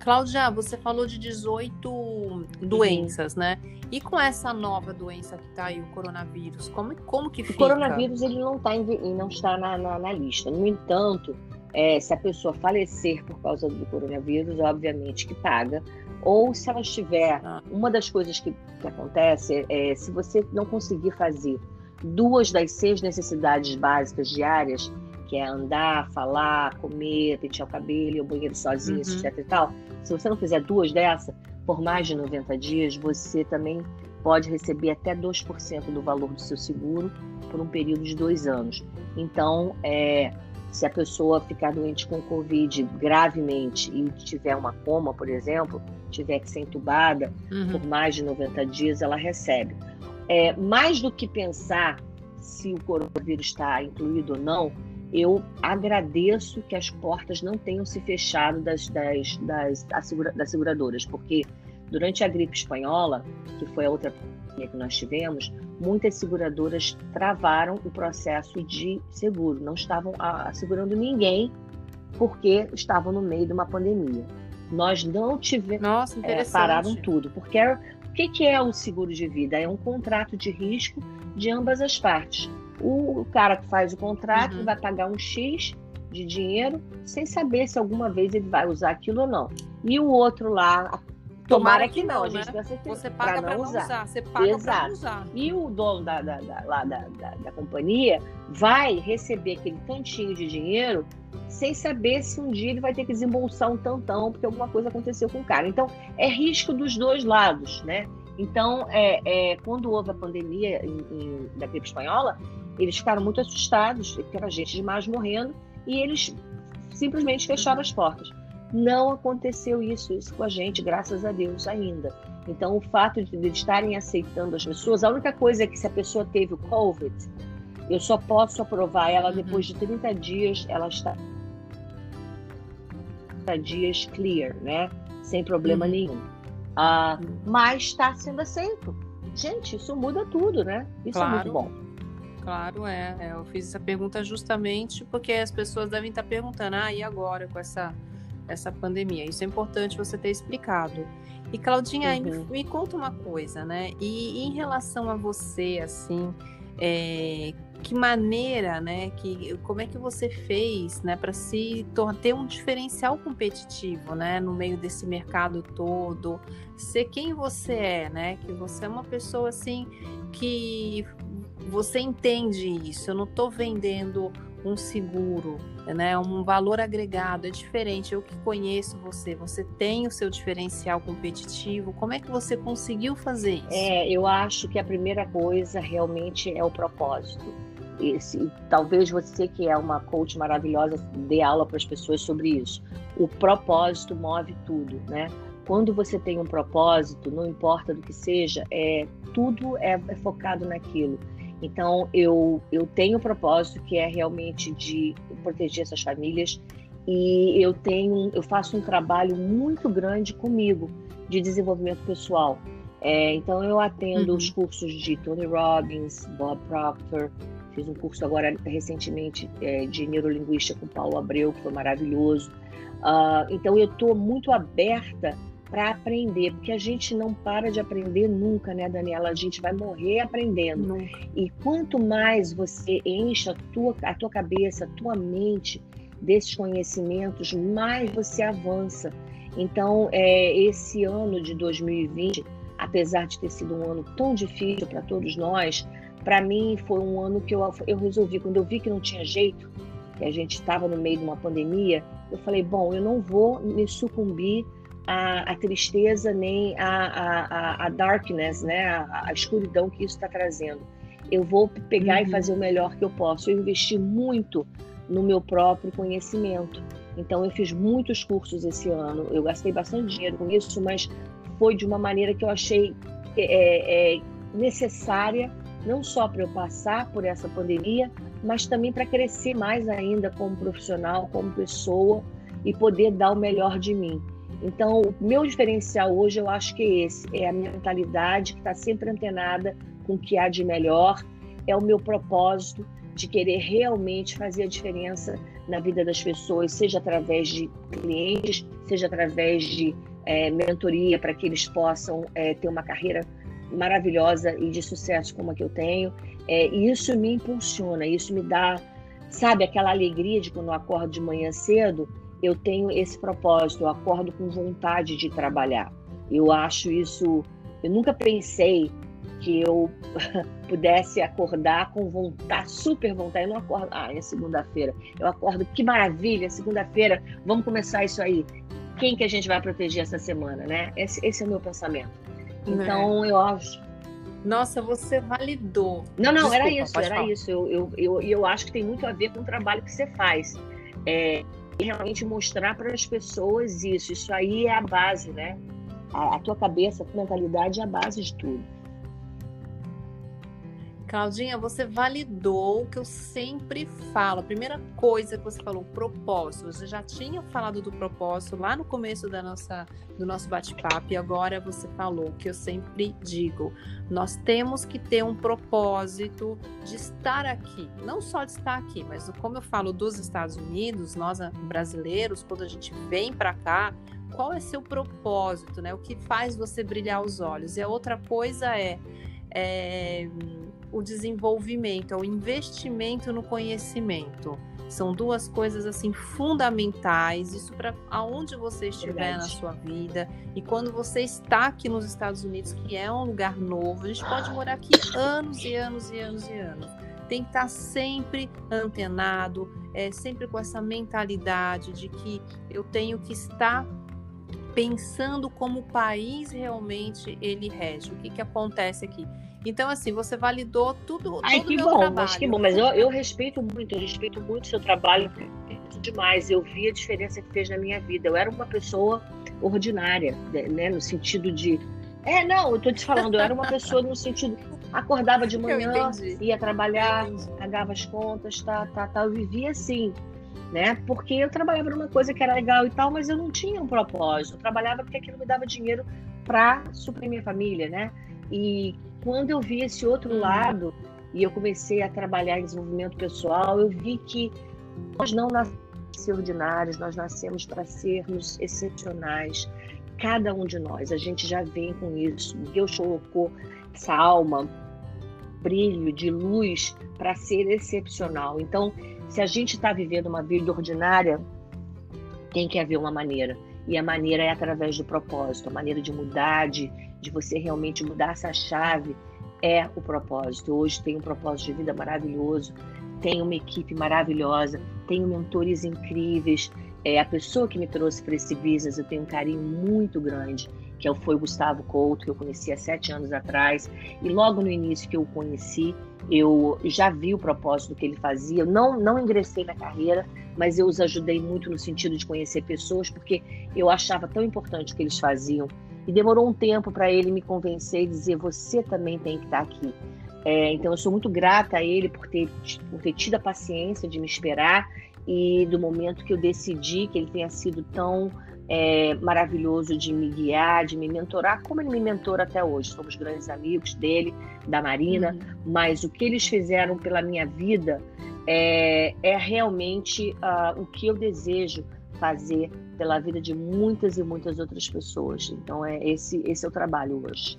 Cláudia, você falou de 18 doenças, uhum. né? E com essa nova doença que está aí, o coronavírus, como, como que fica? O coronavírus ele não, tá em, não está na, na, na lista. No entanto, é, se a pessoa falecer por causa do coronavírus, obviamente que paga. Ou se ela estiver, ah. uma das coisas que, que acontece é, se você não conseguir fazer duas das seis necessidades básicas diárias, que é andar, falar, comer, pentear o cabelo, ir ao banheiro sozinho, uhum. etc e tal, se você não fizer duas dessas, por mais de 90 dias, você também pode receber até 2% do valor do seu seguro por um período de dois anos. Então, é, se a pessoa ficar doente com Covid gravemente e tiver uma coma, por exemplo, tiver que ser entubada uhum. por mais de 90 dias, ela recebe. É, mais do que pensar se o coronavírus está incluído ou não, eu agradeço que as portas não tenham se fechado das, das, das, das seguradoras, porque durante a gripe espanhola, que foi a outra que nós tivemos, muitas seguradoras travaram o processo de seguro, não estavam assegurando ninguém porque estavam no meio de uma pandemia. Nós não tivemos. Nossa, é, pararam tudo. Porque é, o que, que é o seguro de vida? É um contrato de risco de ambas as partes. O cara que faz o contrato uhum. vai pagar um X de dinheiro sem saber se alguma vez ele vai usar aquilo ou não. E o outro lá, Tomara, que, não, a gente né? Você paga para não, usar. usar. Você paga para usar. E o dono da, da, da, lá da, da, da, companhia vai receber aquele tantinho de dinheiro sem saber se um dia ele vai ter que desembolsar um tantão porque alguma coisa aconteceu com o cara. Então, é risco dos dois lados, né? Então, é, é quando houve a pandemia em, em, da gripe espanhola, eles ficaram muito assustados, porque era gente demais morrendo, e eles simplesmente fecharam as portas. Não aconteceu isso, isso com a gente, graças a Deus, ainda. Então, o fato de eles estarem aceitando as pessoas, a única coisa é que se a pessoa teve o COVID, eu só posso aprovar ela uhum. depois de 30 dias, ela está 30 dias clear, né? Sem problema uhum. nenhum. Ah, mas está sendo aceito. Gente, isso muda tudo, né? Isso claro. é muito bom. Claro, é. é. Eu fiz essa pergunta justamente porque as pessoas devem estar perguntando, ah, e agora com essa, essa pandemia? Isso é importante você ter explicado. E Claudinha, uhum. me, me, conta uma coisa, né? E, e em relação a você, assim, é, que maneira, né? Que, como é que você fez, né, para se ter um diferencial competitivo, né, no meio desse mercado todo, ser quem você é, né? Que você é uma pessoa assim que você entende isso. Eu não estou vendendo um seguro, né? Um valor agregado é diferente. Eu que conheço você, você tem o seu diferencial competitivo. Como é que você conseguiu fazer isso? É, eu acho que a primeira coisa realmente é o propósito. Esse, talvez você que é uma coach maravilhosa dê aula para as pessoas sobre isso. O propósito move tudo, né? quando você tem um propósito, não importa do que seja, é tudo é, é focado naquilo. Então eu eu tenho um propósito que é realmente de proteger essas famílias e eu tenho eu faço um trabalho muito grande comigo de desenvolvimento pessoal. É, então eu atendo uhum. os cursos de Tony Robbins, Bob Proctor, fiz um curso agora recentemente é, de neurolinguística com Paulo Abreu que foi maravilhoso. Uh, então eu estou muito aberta para aprender, porque a gente não para de aprender nunca, né, Daniela? A gente vai morrer aprendendo. Nunca. E quanto mais você enche a tua, a tua cabeça, a tua mente desses conhecimentos, mais você avança. Então, é, esse ano de 2020, apesar de ter sido um ano tão difícil para todos nós, para mim foi um ano que eu, eu resolvi, quando eu vi que não tinha jeito, que a gente estava no meio de uma pandemia, eu falei, bom, eu não vou me sucumbir à, à tristeza nem à, à, à, darkness, né, à escuridão que isso está trazendo. Eu vou pegar uhum. e fazer o melhor que eu posso. Eu investi muito no meu próprio conhecimento. Então, eu fiz muitos cursos esse ano. Eu gastei bastante dinheiro com isso, mas foi de uma maneira que eu achei é, é, necessária, não só para eu passar por essa pandemia, mas também para crescer mais ainda como profissional, como pessoa e poder dar o melhor de mim. Então, o meu diferencial hoje eu acho que é esse: é a minha mentalidade que está sempre antenada com o que há de melhor, é o meu propósito de querer realmente fazer a diferença na vida das pessoas, seja através de clientes, seja através de é, mentoria para que eles possam é, ter uma carreira maravilhosa e de sucesso como a que eu tenho. É, e isso me impulsiona, isso me dá, sabe, aquela alegria de quando eu acordo de manhã cedo, eu tenho esse propósito, eu acordo com vontade de trabalhar. Eu acho isso, eu nunca pensei que eu [laughs] pudesse acordar com vontade, super vontade. Eu não acordo, ah, é segunda-feira. Eu acordo, que maravilha, segunda-feira, vamos começar isso aí. Quem que a gente vai proteger essa semana, né? Esse, esse é o meu pensamento. Então, é. eu acho. Nossa, você validou. Não, não, Desculpa, era isso, era falar. isso. Eu, eu, eu, eu acho que tem muito a ver com o trabalho que você faz. É, realmente mostrar para as pessoas isso. Isso aí é a base, né? A, a tua cabeça, a tua mentalidade é a base de tudo. Claudinha, você validou o que eu sempre falo. A primeira coisa que você falou, propósito. Você já tinha falado do propósito lá no começo da nossa, do nosso bate-papo e agora você falou que eu sempre digo. Nós temos que ter um propósito de estar aqui. Não só de estar aqui, mas como eu falo dos Estados Unidos, nós brasileiros, quando a gente vem para cá, qual é seu propósito, né? O que faz você brilhar os olhos? E a outra coisa é, é o desenvolvimento, é o investimento no conhecimento. São duas coisas assim fundamentais, isso para aonde você estiver Verdade. na sua vida. E quando você está aqui nos Estados Unidos, que é um lugar novo, a gente pode morar aqui anos e anos e anos e anos. Tem que estar sempre antenado, é, sempre com essa mentalidade de que eu tenho que estar pensando como o país realmente ele rege. O que, que acontece aqui? Então, assim, você validou tudo. Ai, que bom, trabalho. mas que bom. Mas eu, eu respeito muito, eu respeito muito o seu trabalho demais. Eu vi a diferença que fez na minha vida. Eu era uma pessoa ordinária, né? No sentido de. É, não, eu tô te falando, eu era uma pessoa no sentido. Acordava de [laughs] manhã, ia trabalhar, pagava as contas, tá, tá, tá. Eu vivia assim, né? Porque eu trabalhava numa coisa que era legal e tal, mas eu não tinha um propósito. Eu trabalhava porque aquilo me dava dinheiro para suprir minha família, né? E quando eu vi esse outro uhum. lado e eu comecei a trabalhar em desenvolvimento pessoal, eu vi que nós não nascemos ordinários, nós nascemos para sermos excepcionais. Cada um de nós, a gente já vem com isso. Deus colocou essa alma, brilho de luz para ser excepcional. Então, se a gente está vivendo uma vida ordinária, tem que haver uma maneira. E a maneira é através do propósito, a maneira de mudar, de, de você realmente mudar essa chave é o propósito. Hoje tem um propósito de vida maravilhoso, tenho uma equipe maravilhosa, tenho mentores incríveis. É, a pessoa que me trouxe para esse business eu tenho um carinho muito grande, que é foi o Gustavo Couto, que eu conheci há sete anos atrás. E logo no início que eu o conheci, Eu já vi o propósito que ele fazia. Eu não, não ingressei na carreira, mas eu os ajudei muito no sentido de conhecer pessoas, porque eu achava tão importante o que eles faziam. E demorou um tempo para ele me convencer e dizer: você também tem que estar aqui. É, então, eu sou muito grata a ele por ter, por ter tido a paciência de me esperar e do momento que eu decidi que ele tenha sido tão é, maravilhoso de me guiar, de me mentorar, como ele me mentora até hoje. Somos grandes amigos dele, da Marina, uhum. mas o que eles fizeram pela minha vida é, é realmente uh, o que eu desejo fazer pela vida de muitas e muitas outras pessoas. Então, é esse, esse é o trabalho hoje.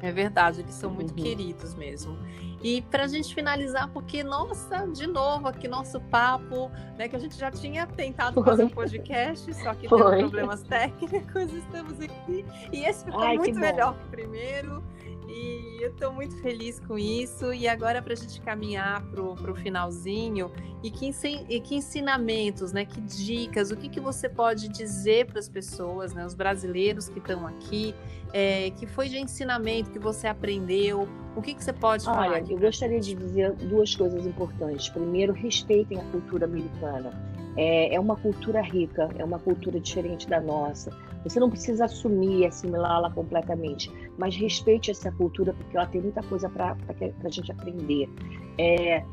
É verdade, eles são muito uhum. queridos mesmo. E para a gente finalizar, porque, nossa, de novo aqui nosso papo, né? Que a gente já tinha tentado Foi. fazer um podcast, só que Foi. teve problemas técnicos, [laughs] estamos aqui. E esse ficou Ai, muito melhor que o primeiro. E eu estou muito feliz com isso. E agora, para a gente caminhar para o finalzinho, e que, e que ensinamentos, né? Que dicas, o que, que você pode dizer para as pessoas, né? Os brasileiros que estão aqui, é, que foi de ensinamento que você aprendeu? O que, que você pode falar? Olha, eu gostaria de dizer duas coisas importantes. Primeiro, respeitem a cultura americana. É, é uma cultura rica, é uma cultura diferente da nossa você não precisa assumir e assimilá-la completamente, mas respeite essa cultura porque ela tem muita coisa para a gente aprender. É,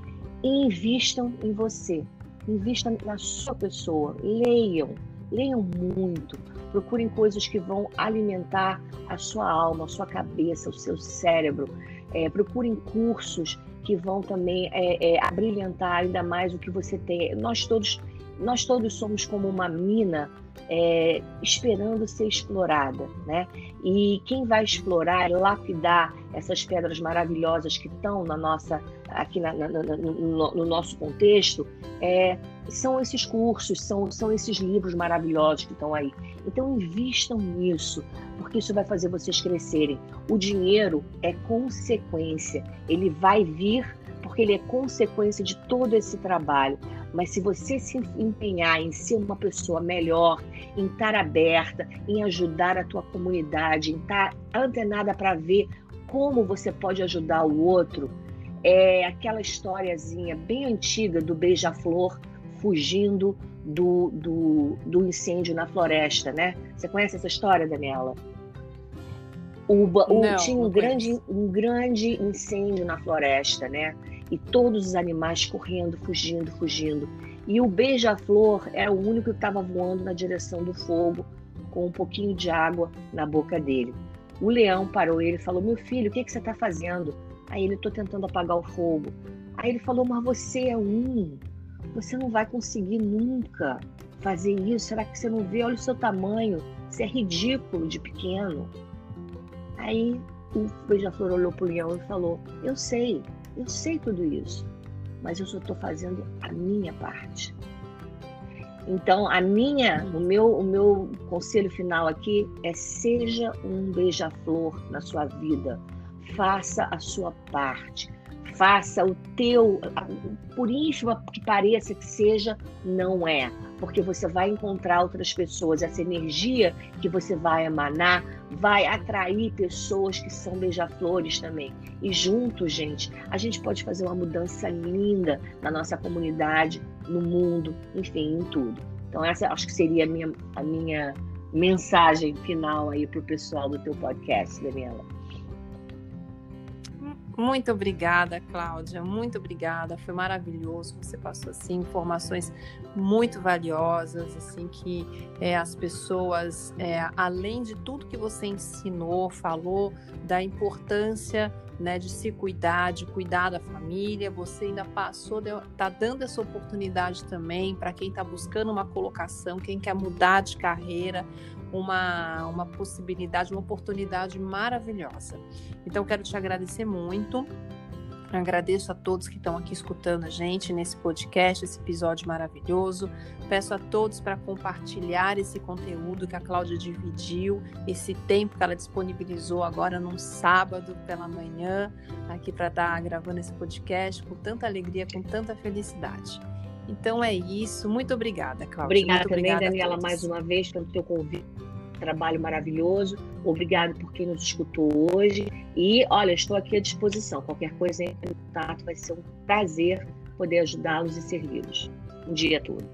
invistam em você, invistam na sua pessoa, leiam, leiam muito, procurem coisas que vão alimentar a sua alma, a sua cabeça, o seu cérebro. É, procurem cursos que vão também é, é, abrilhantar ainda mais o que você tem. Nós todos, nós todos somos como uma mina é, esperando ser explorada, né? E quem vai explorar, lapidar essas pedras maravilhosas que estão na nossa, aqui na, na, no, no, nosso contexto, é, são esses cursos, são, são esses livros maravilhosos que estão aí. Então invistam nisso, porque isso vai fazer vocês crescerem. O dinheiro é consequência, ele vai vir porque ele é consequência de todo esse trabalho. Mas se você se empenhar em ser uma pessoa melhor, em estar aberta, em ajudar a tua comunidade, em estar antenada para ver como você pode ajudar o outro, é aquela historiazinha bem antiga do beija-flor fugindo do, do, do, incêndio na floresta, né? Você conhece essa história, Daniela? O, o, não, tinha um grande, um grande incêndio na floresta, né? E todos os animais correndo, fugindo, fugindo. E o beija-flor era o único que estava voando na direção do fogo, com um pouquinho de água na boca dele. O leão parou ele e falou: Meu filho, o que, que você está fazendo? Aí ele: Estou tentando apagar o fogo. Aí ele falou: Mas você é um. Você não vai conseguir nunca fazer isso. Será que você não vê? Olha o seu tamanho. Você é ridículo de pequeno. Aí o beija-flor olhou para o leão e falou: Eu sei, eu sei tudo isso, mas eu só estou fazendo a minha parte. Então, a minha, o meu, o meu conselho final aqui é seja um beija-flor na sua vida. Faça a sua parte. Faça o teu, por ínfima que pareça que seja, não é. Porque você vai encontrar outras pessoas. Essa energia que você vai emanar vai atrair pessoas que são beija-flores também. E juntos, gente, a gente pode fazer uma mudança linda na nossa comunidade, no mundo, enfim, em tudo. Então, essa acho que seria a minha, a minha mensagem final aí para o pessoal do teu podcast, Daniela. Muito obrigada, Cláudia. Muito obrigada. Foi maravilhoso. Você passou assim informações muito valiosas, assim que é, as pessoas, é, além de tudo que você ensinou, falou da importância né, de se cuidar, de cuidar da família. Você ainda passou, está dando essa oportunidade também para quem está buscando uma colocação, quem quer mudar de carreira, uma, uma possibilidade, uma oportunidade maravilhosa. Então, quero te agradecer muito. Agradeço a todos que estão aqui escutando a gente nesse podcast, esse episódio maravilhoso. Peço a todos para compartilhar esse conteúdo que a Cláudia dividiu, esse tempo que ela disponibilizou agora num sábado pela manhã, aqui para estar gravando esse podcast com tanta alegria, com tanta felicidade. Então é isso. Muito obrigada, Cláudia. Obrigada Muito também, Daniela, mais uma vez pelo teu convite. Trabalho maravilhoso. Obrigado por quem nos escutou hoje. E, olha, estou aqui à disposição. Qualquer coisa em contato, vai ser um prazer poder ajudá-los e servi-los um dia todo.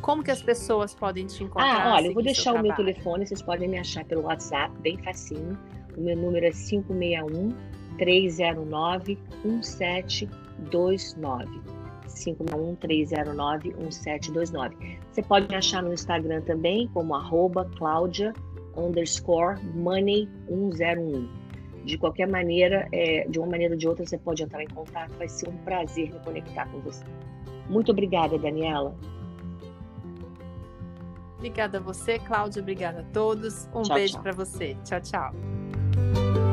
Como que as pessoas podem te encontrar? Ah, olha, eu vou deixar o meu telefone, vocês podem me achar pelo WhatsApp, bem facinho. O meu número é 561 309 1729. 561 309 1729. Você pode me achar no Instagram também como arroba Cláudia underscore money 101. De qualquer maneira, é, de uma maneira ou de outra, você pode entrar em contato. Vai ser um prazer me conectar com você. Muito obrigada, Daniela. Obrigada a você, Cláudia. Obrigada a todos. Um tchau, beijo para você. Tchau, tchau.